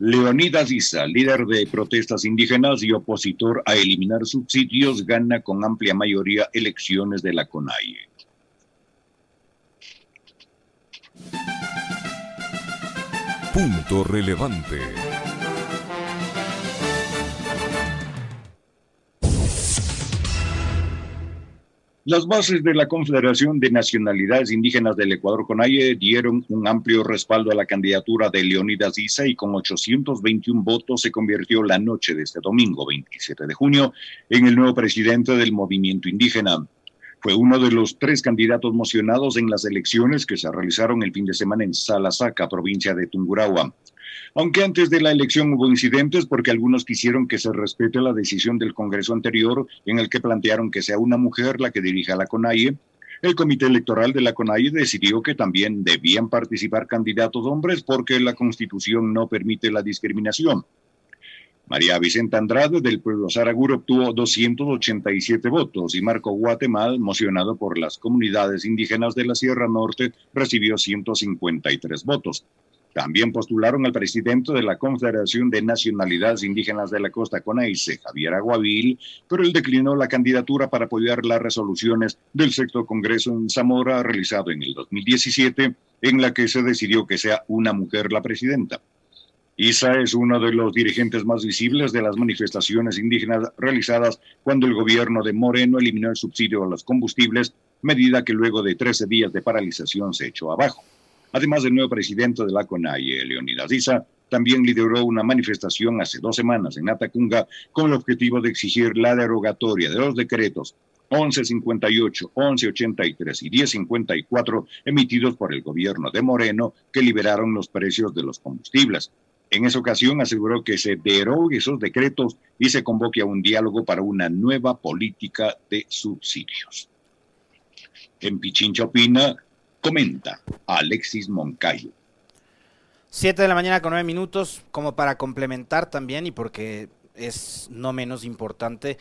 Leonidas Issa, líder de protestas indígenas y opositor a eliminar subsidios, gana con amplia mayoría elecciones de la CONAIE. Punto relevante. Las bases de la Confederación de Nacionalidades Indígenas del Ecuador, CONAIE, dieron un amplio respaldo a la candidatura de Leonidas Issa y con 821 votos se convirtió la noche de este domingo, 27 de junio, en el nuevo presidente del movimiento indígena. Fue uno de los tres candidatos mocionados en las elecciones que se realizaron el fin de semana en Salasaca, provincia de Tungurahua. Aunque antes de la elección hubo incidentes porque algunos quisieron que se respete la decisión del Congreso anterior en el que plantearon que sea una mujer la que dirija la CONAIE, el Comité Electoral de la CONAIE decidió que también debían participar candidatos hombres porque la Constitución no permite la discriminación. María Vicenta Andrade del pueblo Saragur obtuvo 287 votos y Marco Guatemala, mocionado por las comunidades indígenas de la Sierra Norte, recibió 153 votos. También postularon al presidente de la Confederación de Nacionalidades Indígenas de la Costa CONAICE, Javier Aguavil, pero él declinó la candidatura para apoyar las resoluciones del sexto Congreso en Zamora realizado en el 2017, en la que se decidió que sea una mujer la presidenta. Isa es uno de los dirigentes más visibles de las manifestaciones indígenas realizadas cuando el gobierno de Moreno eliminó el subsidio a los combustibles, medida que luego de 13 días de paralización se echó abajo. Además, el nuevo presidente de la CONAIE, Leonidas Issa, también lideró una manifestación hace dos semanas en Atacunga con el objetivo de exigir la derogatoria de los decretos 1158, 1183 y 1054 emitidos por el gobierno de Moreno que liberaron los precios de los combustibles. En esa ocasión aseguró que se derogue esos decretos y se convoque a un diálogo para una nueva política de subsidios. En Pichincha opina Comenta Alexis Moncayo. Siete de la mañana con nueve minutos, como para complementar también y porque es no menos importante,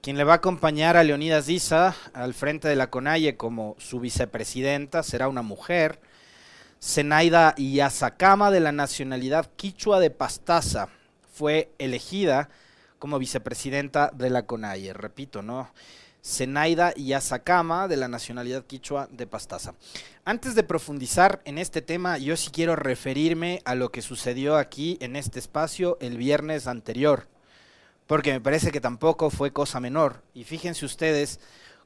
quien le va a acompañar a Leonidas Diza al frente de la CONAIE como su vicepresidenta será una mujer, Zenaida Iyazacama de la nacionalidad quichua de Pastaza, fue elegida como vicepresidenta de la CONAIE, repito, ¿no? Zenaida Yazakama, de la nacionalidad quichua de Pastaza. Antes de profundizar en este tema, yo sí quiero referirme a lo que sucedió aquí en este espacio el viernes anterior, porque me parece que tampoco fue cosa menor. Y fíjense ustedes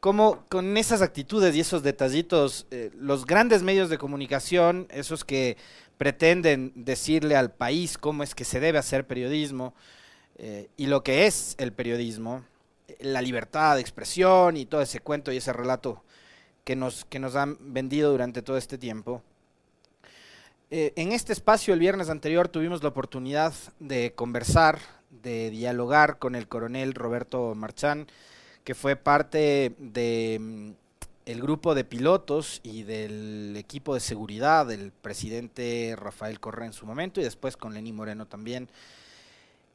cómo con esas actitudes y esos detallitos, eh, los grandes medios de comunicación, esos que pretenden decirle al país cómo es que se debe hacer periodismo eh, y lo que es el periodismo, la libertad de expresión y todo ese cuento y ese relato que nos, que nos han vendido durante todo este tiempo. Eh, en este espacio el viernes anterior tuvimos la oportunidad de conversar, de dialogar con el coronel Roberto Marchán, que fue parte de mm, el grupo de pilotos y del equipo de seguridad del presidente Rafael Correa en su momento y después con Lenny Moreno también.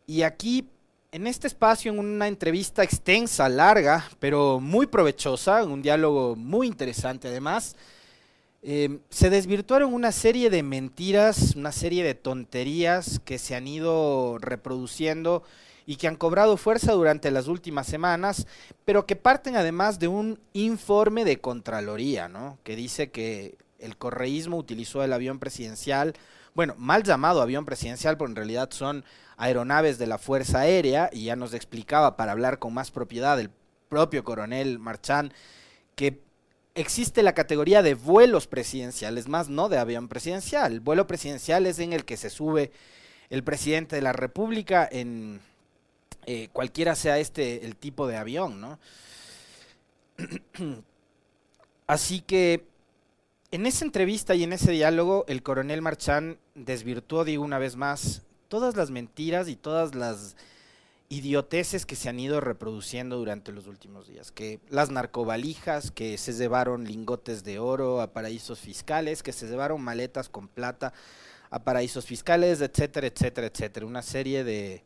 Y aquí en este espacio, en una entrevista extensa, larga, pero muy provechosa, un diálogo muy interesante además, eh, se desvirtuaron una serie de mentiras, una serie de tonterías que se han ido reproduciendo y que han cobrado fuerza durante las últimas semanas, pero que parten además de un informe de Contraloría, ¿no? que dice que el correísmo utilizó el avión presidencial, bueno, mal llamado avión presidencial, pero en realidad son aeronaves de la Fuerza Aérea, y ya nos explicaba para hablar con más propiedad el propio coronel Marchán, que existe la categoría de vuelos presidenciales, más no de avión presidencial. El vuelo presidencial es en el que se sube el presidente de la República en eh, cualquiera sea este el tipo de avión, ¿no? Así que en esa entrevista y en ese diálogo, el coronel Marchán desvirtuó, digo una vez más, todas las mentiras y todas las idioteces que se han ido reproduciendo durante los últimos días, que las narcovalijas, que se llevaron lingotes de oro a paraísos fiscales, que se llevaron maletas con plata a paraísos fiscales, etcétera, etcétera, etcétera. Una serie de,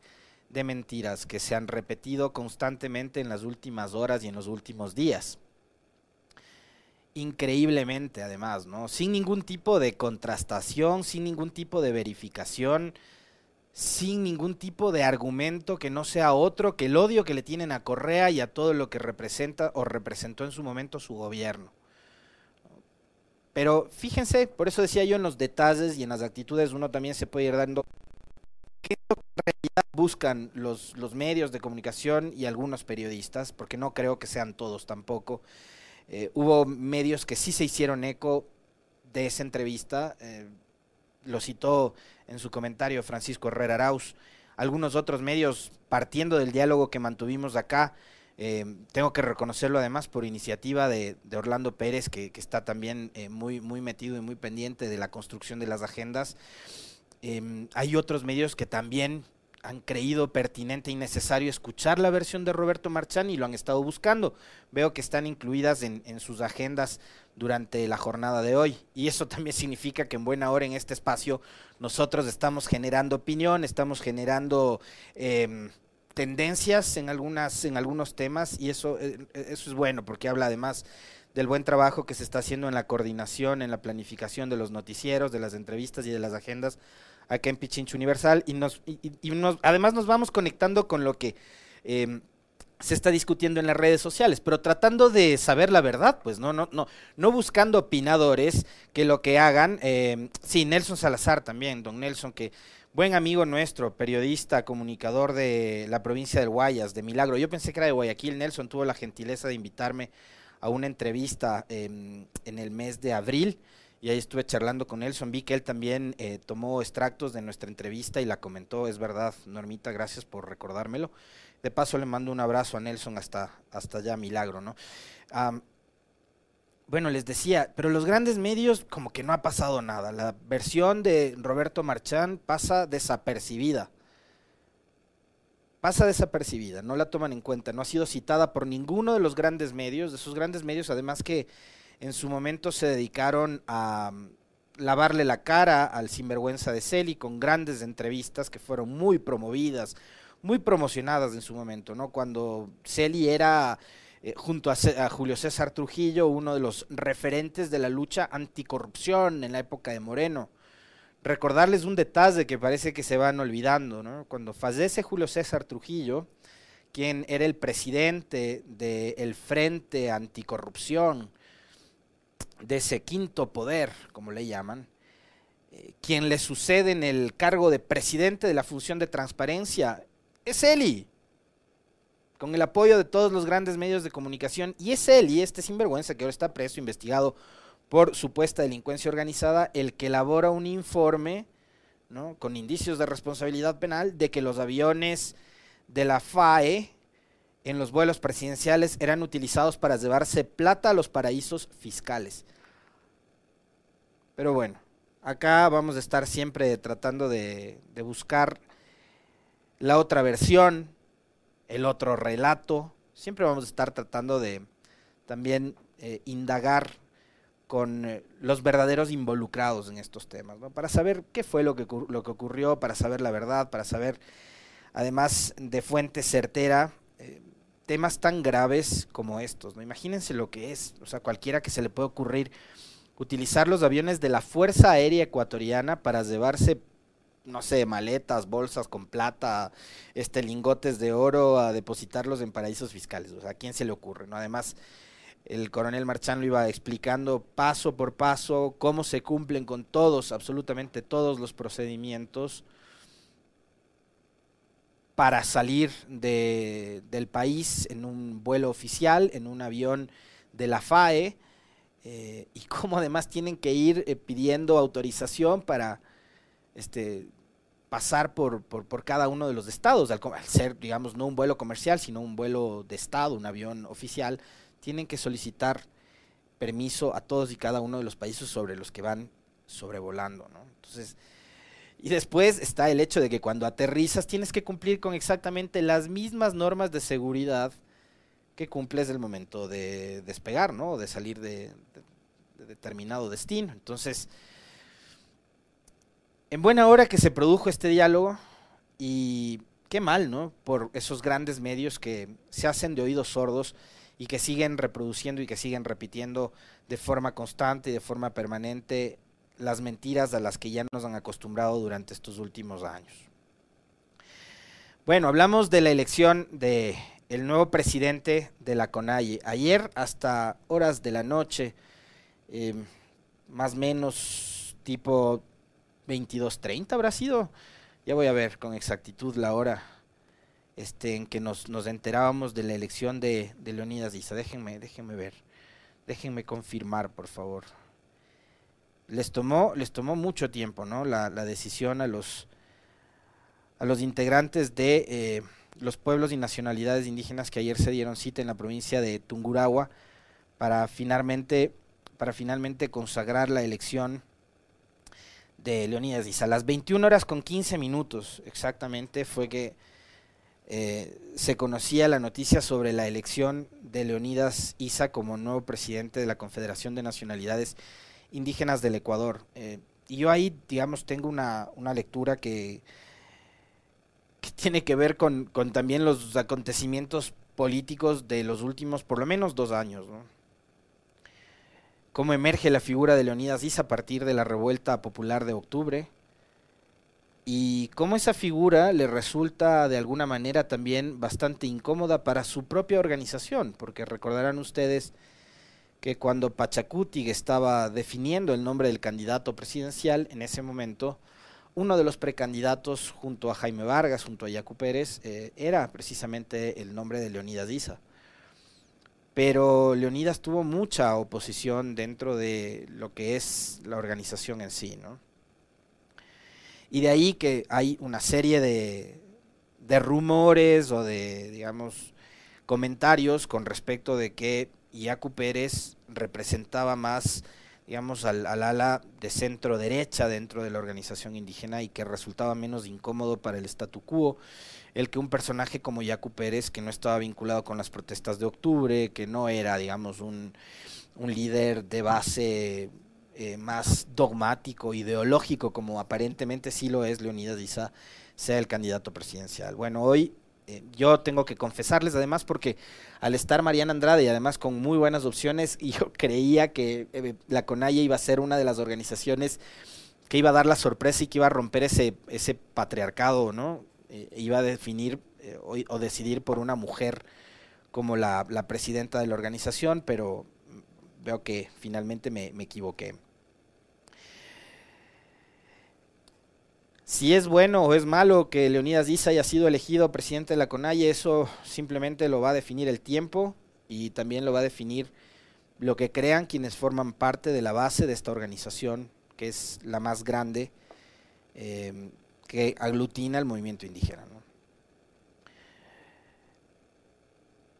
de mentiras que se han repetido constantemente en las últimas horas y en los últimos días. Increíblemente, además, ¿no? Sin ningún tipo de contrastación, sin ningún tipo de verificación sin ningún tipo de argumento que no sea otro que el odio que le tienen a Correa y a todo lo que representa o representó en su momento su gobierno. Pero fíjense, por eso decía yo en los detalles y en las actitudes uno también se puede ir dando qué es lo que en realidad buscan los, los medios de comunicación y algunos periodistas, porque no creo que sean todos tampoco. Eh, hubo medios que sí se hicieron eco de esa entrevista, eh, lo citó en su comentario Francisco Herrera Arauz, algunos otros medios partiendo del diálogo que mantuvimos acá, eh, tengo que reconocerlo además por iniciativa de, Orlando Pérez, que, está también muy, muy metido y muy pendiente de la construcción de las agendas. Em, hay otros medios que también han creído pertinente y necesario escuchar la versión de Roberto Marchán y lo han estado buscando. Veo que están incluidas en, sus agendas durante la jornada de hoy. Y eso también significa que en buena hora en este espacio nosotros estamos generando opinión, estamos generando... Em, tendencias en algunas en algunos temas y eso eh, eso es bueno porque habla además del buen trabajo que se está haciendo en la coordinación, en la planificación de los noticieros, de las entrevistas y de las agendas acá en Pichincho Universal y nos y, nos, además nos vamos conectando con lo que em, se está discutiendo en las redes sociales, pero tratando de saber la verdad, pues no, no, no, no buscando opinadores que lo que hagan, eh, sí, Nelson Salazar también, don Nelson, que buen amigo nuestro, periodista, comunicador de la provincia del Guayas, de Milagro. Yo pensé que era de Guayaquil. Nelson tuvo la gentileza de invitarme a una entrevista em, en el mes de abril y ahí estuve charlando con Nelson. Vi que él también eh, tomó extractos de nuestra entrevista y la comentó. Es verdad, Normita, gracias por recordármelo. De paso le mando un abrazo a Nelson hasta, hasta allá, Milagro, ¿no? bueno, les decía, pero los grandes medios como que no ha pasado nada. La versión de Roberto Marchán pasa desapercibida. Pasa desapercibida, no la toman en cuenta, no ha sido citada por ninguno de los grandes medios, de esos grandes medios además que en su momento se dedicaron a mm, lavarle la cara al sinvergüenza de Celi con grandes entrevistas que fueron muy promovidas, muy promocionadas en su momento, ¿no? Cuando Celi era eh, junto a, Julio César Trujillo, uno de los referentes de la lucha anticorrupción en la época de Moreno. Recordarles un detalle que parece que se van olvidando, ¿no? Cuando fallece Julio César Trujillo, quien era el presidente del Frente Anticorrupción, de ese quinto poder, como le llaman, eh, quien le sucede en el cargo de presidente de la función de transparencia, es Eli con el apoyo de todos los grandes medios de comunicación, y es y este sinvergüenza que ahora está preso, investigado por supuesta delincuencia organizada, el que elabora un informe ¿no? con indicios de responsabilidad penal de que los aviones de la FAE en los vuelos presidenciales eran utilizados para llevarse plata a los paraísos fiscales. Pero bueno, acá vamos a estar siempre tratando de, buscar la otra versión, el otro relato. Siempre vamos a estar tratando de también eh, indagar con eh, los verdaderos involucrados en estos temas, ¿no? para saber qué fue lo que, lo que ocurrió, para saber la verdad, para saber, además de fuente certera, eh, temas tan graves como estos. ¿no? Imagínense lo que es, o sea, cualquiera que se le pueda ocurrir utilizar los aviones de la Fuerza Aérea Ecuatoriana para llevarse no sé, maletas, bolsas con plata, este lingotes de oro a depositarlos en paraísos fiscales. O sea, ¿a quién se le ocurre? ¿no? Además, el coronel Marchán lo iba explicando paso por paso cómo se cumplen con todos, absolutamente todos los procedimientos para salir de, del país en un vuelo oficial, en un avión de la FAE, eh, y cómo además tienen que ir eh, pidiendo autorización para este, pasar por, por, cada uno de los estados, al, ser, digamos, no un vuelo comercial, sino un vuelo de estado, un avión oficial, tienen que solicitar permiso a todos y cada uno de los países sobre los que van sobrevolando, ¿no? Entonces, y después está el hecho de que cuando aterrizas tienes que cumplir con exactamente las mismas normas de seguridad que cumples el momento de despegar, ¿no? De salir de, de determinado destino. Entonces, en buena hora que se produjo este diálogo y qué mal, ¿no? Por esos grandes medios que se hacen de oídos sordos y que siguen reproduciendo y que siguen repitiendo de forma constante y de forma permanente las mentiras a las que ya nos han acostumbrado durante estos últimos años. Bueno, hablamos de la elección de el nuevo presidente de la CONAIE. Ayer hasta horas de la noche, eh, más o menos tipo 22.30 habrá sido. Ya voy a ver con exactitud la hora este, en que nos, nos enterábamos de la elección de, de Leonidas Issa. Déjenme, déjenme ver. Déjenme confirmar, por favor. Les tomó, les tomó mucho tiempo, ¿no? La, la decisión a los, a los integrantes de eh, los pueblos y nacionalidades indígenas que ayer se dieron cita en la provincia de Tungurahua para finalmente, para finalmente consagrar la elección de Leonidas Issa. A las 21 horas con 15 minutos exactamente fue que eh, se conocía la noticia sobre la elección de Leonidas Issa como nuevo presidente de la Confederación de Nacionalidades Indígenas del Ecuador. Eh, y yo ahí, digamos, tengo una, una lectura que que tiene que ver con, con, también los acontecimientos políticos de los últimos por lo menos dos años. ¿no? Cómo emerge la figura de Leonidas Issa a partir de la revuelta popular de octubre y cómo esa figura le resulta de alguna manera también bastante incómoda para su propia organización, porque recordarán ustedes que cuando Pachacuti estaba definiendo el nombre del candidato presidencial en ese momento, uno de los precandidatos junto a Jaime Vargas, junto a Yacu Pérez, eh, era precisamente el nombre de Leonidas Issa. Pero Leonidas tuvo mucha oposición dentro de lo que es la organización en sí, ¿no? Y de ahí que hay una serie de, de rumores o de, digamos, comentarios con respecto de que Yacu Pérez representaba más digamos, al, ala de centro derecha dentro de la organización indígena y que resultaba menos incómodo para el statu quo el que un personaje como Yacu Pérez, que no estaba vinculado con las protestas de octubre, que no era, digamos, un, un líder de base eh, más dogmático, ideológico, como aparentemente sí lo es Leonidas Issa, sea el candidato presidencial. Bueno, hoy eh, yo tengo que confesarles además porque al estar Mariana Andrade y además con muy buenas opciones, yo creía que eh, la CONAIE iba a ser una de las organizaciones que iba a dar la sorpresa y que iba a romper ese, ese patriarcado, ¿no? Eh, iba a definir o, o, decidir por una mujer como la, la, presidenta de la organización, pero veo que finalmente me, me equivoqué. Si es bueno o es malo que Leonidas Díaz haya sido elegido presidente de la CONAIE, eso simplemente lo va a definir el tiempo y también lo va a definir lo que crean quienes forman parte de la base de esta organización, que es la más grande eh, que aglutina el movimiento indígena.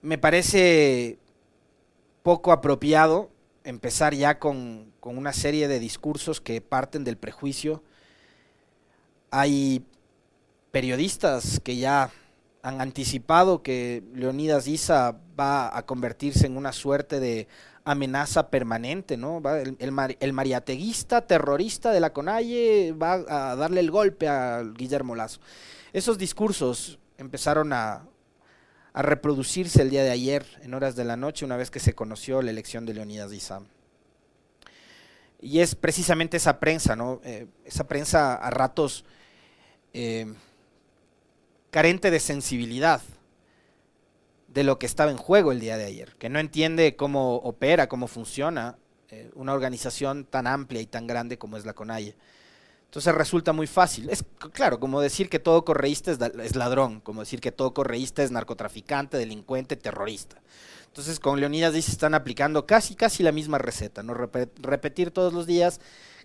Me parece poco apropiado empezar ya con, con una serie de discursos que parten del prejuicio hay periodistas que ya han anticipado que Leonidas Issa va a convertirse en una suerte de amenaza permanente, ¿no? el, el, el, mariateguista terrorista de la CONAIE va a darle el golpe a Guillermo Lazo. Esos discursos empezaron a, a reproducirse el día de ayer, en horas de la noche, una vez que se conoció la elección de Leonidas Issa. Y es precisamente esa prensa, ¿no? Eh, esa prensa a ratos eh, carente de sensibilidad de lo que estaba en juego el día de ayer, que no entiende cómo opera, cómo funciona eh, una organización tan amplia y tan grande como es la CONAIE. Entonces resulta muy fácil. Es claro, como decir que todo correísta es, ladrón, como decir que todo correísta es narcotraficante, delincuente, terrorista. Entonces con Leonidas dice están aplicando casi casi la misma receta, no Rep repetir todos los días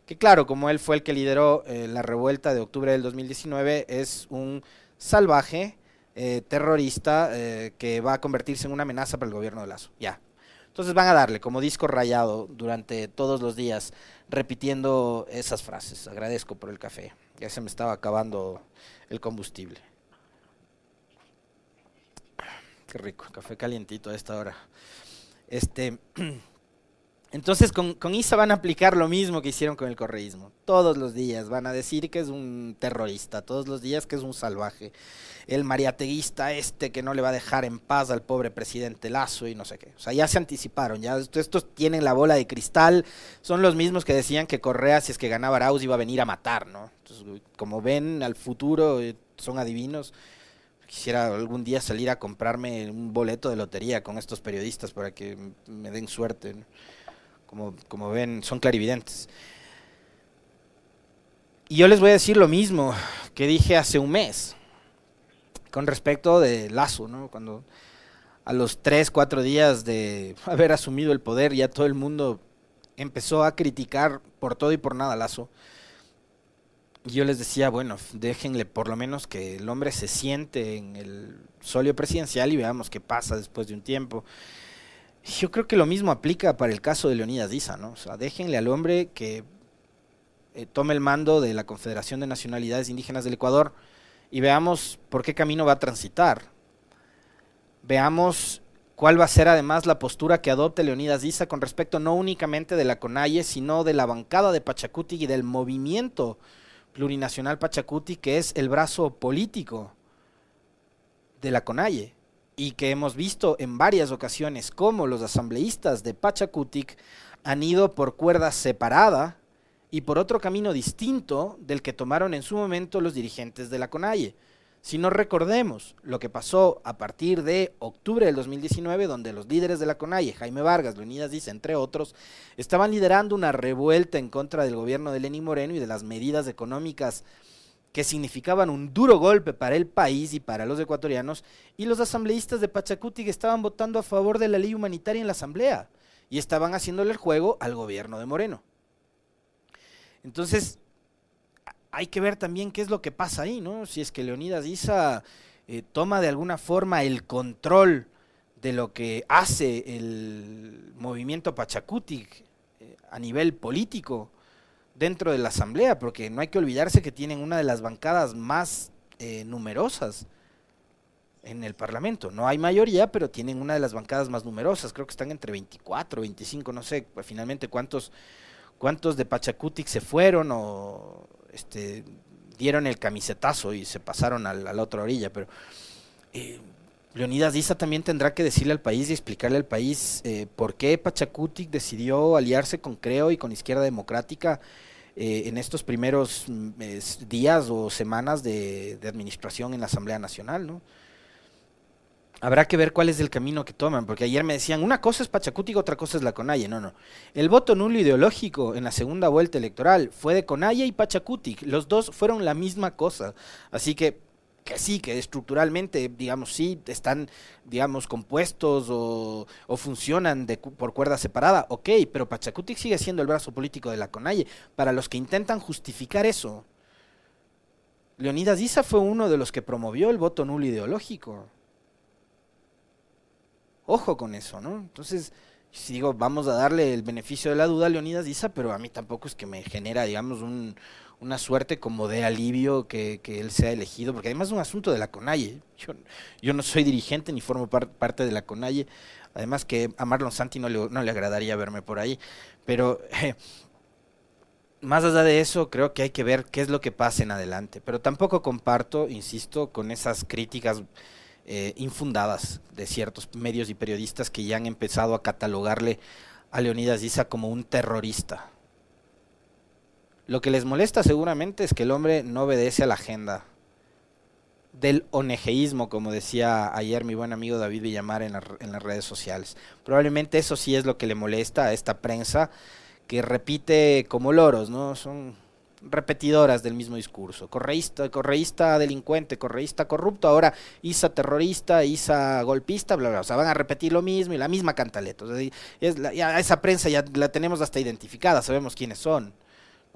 que claro, como él fue el que lideró eh, la revuelta de octubre del 2019, es un salvaje eh, terrorista eh, que va a convertirse en una amenaza para el gobierno de Lazo. Ya. Entonces van a darle como disco rayado durante todos los días repitiendo esas frases. Agradezco por el café. Ya se me estaba acabando el combustible. Qué rico, café calientito a esta hora. Este Entonces con, con, ISA van a aplicar lo mismo que hicieron con el correísmo. Todos los días van a decir que es un terrorista, todos los días que es un salvaje. El mariateguista este que no le va a dejar en paz al pobre presidente Lazo y no sé qué. O sea, ya se anticiparon, ya estos tienen la bola de cristal, son los mismos que decían que Correa si es que ganaba Arauz iba a venir a matar, ¿no? Entonces, como ven al futuro, eh, son adivinos. quisiera algún día salir a comprarme un boleto de lotería con estos periodistas para que me den suerte. Como, como ven, son clarividentes. Y yo les voy a decir lo mismo que dije hace un mes con respecto de Lazo, ¿no? Cuando a los tres, cuatro días de haber asumido el poder, ya todo el mundo empezó a criticar por todo y por nada Lazo. Y yo les decía, bueno, déjenle por lo menos que el hombre se siente en el solio presidencial y veamos qué pasa después de un tiempo. Yo creo que lo mismo aplica para el caso de Leonidas Diza, ¿no? O sea, déjenle al hombre que eh, tome el mando de la Confederación de Nacionalidades Indígenas del Ecuador y veamos por qué camino va a transitar. Veamos cuál va a ser además la postura que adopte Leonidas Diza con respecto no únicamente de la CONAIE, sino de la bancada de Pachacuti y del movimiento plurinacional Pachacuti, que es el brazo político de la CONAIE y que hemos visto en varias ocasiones cómo los asambleístas de Pachacutic han ido por cuerda separada y por otro camino distinto del que tomaron en su momento los dirigentes de la CONAIE. Si no recordemos lo que pasó a partir de octubre del 2019, donde los líderes de la CONAIE, Jaime Vargas, Leonidas Dice, entre otros, estaban liderando una revuelta en contra del gobierno de Lenín Moreno y de las medidas económicas que significaban un duro golpe para el país y para los ecuatorianos, y los asambleístas de Pachacuti estaban votando a favor de la ley humanitaria en la asamblea y estaban haciéndole el juego al gobierno de Moreno. Entonces, hay que ver también qué es lo que pasa ahí, ¿no? Si es que Leonidas Isa eh, toma de alguna forma el control de lo que hace el movimiento Pachacuti eh, a nivel político dentro de la asamblea, porque no hay que olvidarse que tienen una de las bancadas más eh, numerosas en el Parlamento. No hay mayoría, pero tienen una de las bancadas más numerosas. Creo que están entre 24, 25, no sé finalmente cuántos cuántos de Pachacutic se fueron o este, dieron el camisetazo y se pasaron a la, otra orilla, pero eh, Leonidas Diza también tendrá que decirle al país y explicarle al país eh, por qué Pachacutic decidió aliarse con Creo y con Izquierda Democrática eh, en estos primeros mm, días o semanas de, administración en la Asamblea Nacional, ¿no? habrá que ver cuál es el camino que toman, porque ayer me decían, una cosa es Pachacuti otra cosa es la Conalle. No, no. El voto nulo ideológico en la segunda vuelta electoral fue de Conalle y Pachacuti. Los dos fueron la misma cosa. Así que, que sí, que estructuralmente, digamos, sí, están, digamos, compuestos o, funcionan de, por cuerda separada, ok, pero Pachacuti sigue siendo el brazo político de la Conalle. Para los que intentan justificar eso, Leonidas Issa fue uno de los que promovió el voto nulo ideológico. Ojo con eso, ¿no? Entonces, si digo, vamos a darle el beneficio de la duda a Leonidas Diza, pero a mí tampoco es que me genera, digamos, un, una suerte como de alivio que, él sea elegido, porque además es un asunto de la CONAIE. Yo, yo no soy dirigente ni formo parte de la CONAIE, además que a Marlon Santi no le, no le agradaría verme por ahí, pero más allá de eso, creo que hay que ver qué es lo que pasa en adelante, pero tampoco comparto, insisto, con esas críticas eh, infundadas de ciertos medios y periodistas que ya han empezado a catalogarle a Leonidas Diza como un terrorista. Lo que les molesta seguramente es que el hombre no obedece a la agenda del onejeísmo, como decía ayer mi buen amigo David Villamar en, en las redes sociales. Probablemente eso sí es lo que le molesta a esta prensa que repite como loros, ¿no? Son repetidoras del mismo discurso. Correísta, correísta delincuente, correísta corrupto, ahora ISA terrorista, ISA golpista, bla, bla, O sea, van a repetir lo mismo y la misma cantaleta. es ya esa prensa ya la tenemos hasta identificada, sabemos quiénes son.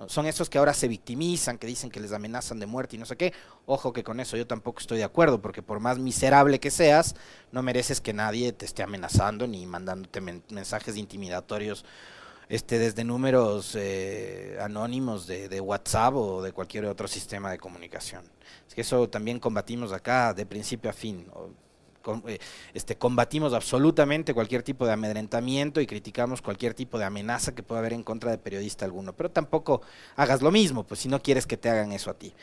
Son esos que ahora se victimizan, que dicen que les amenazan de muerte y no sé qué. Ojo que con eso yo tampoco estoy de acuerdo, porque por más miserable que seas, no mereces que nadie te esté amenazando ni mandándote mensajes intimidatorios este, desde números eh, anónimos de, de, WhatsApp o de cualquier otro sistema de comunicación. Es que eso también combatimos acá de principio a fin. Eh, este, combatimos absolutamente cualquier tipo de amedrentamiento y criticamos cualquier tipo de amenaza que pueda haber en contra de periodista alguno. Pero tampoco hagas lo mismo, pues si no quieres que te hagan eso a ti.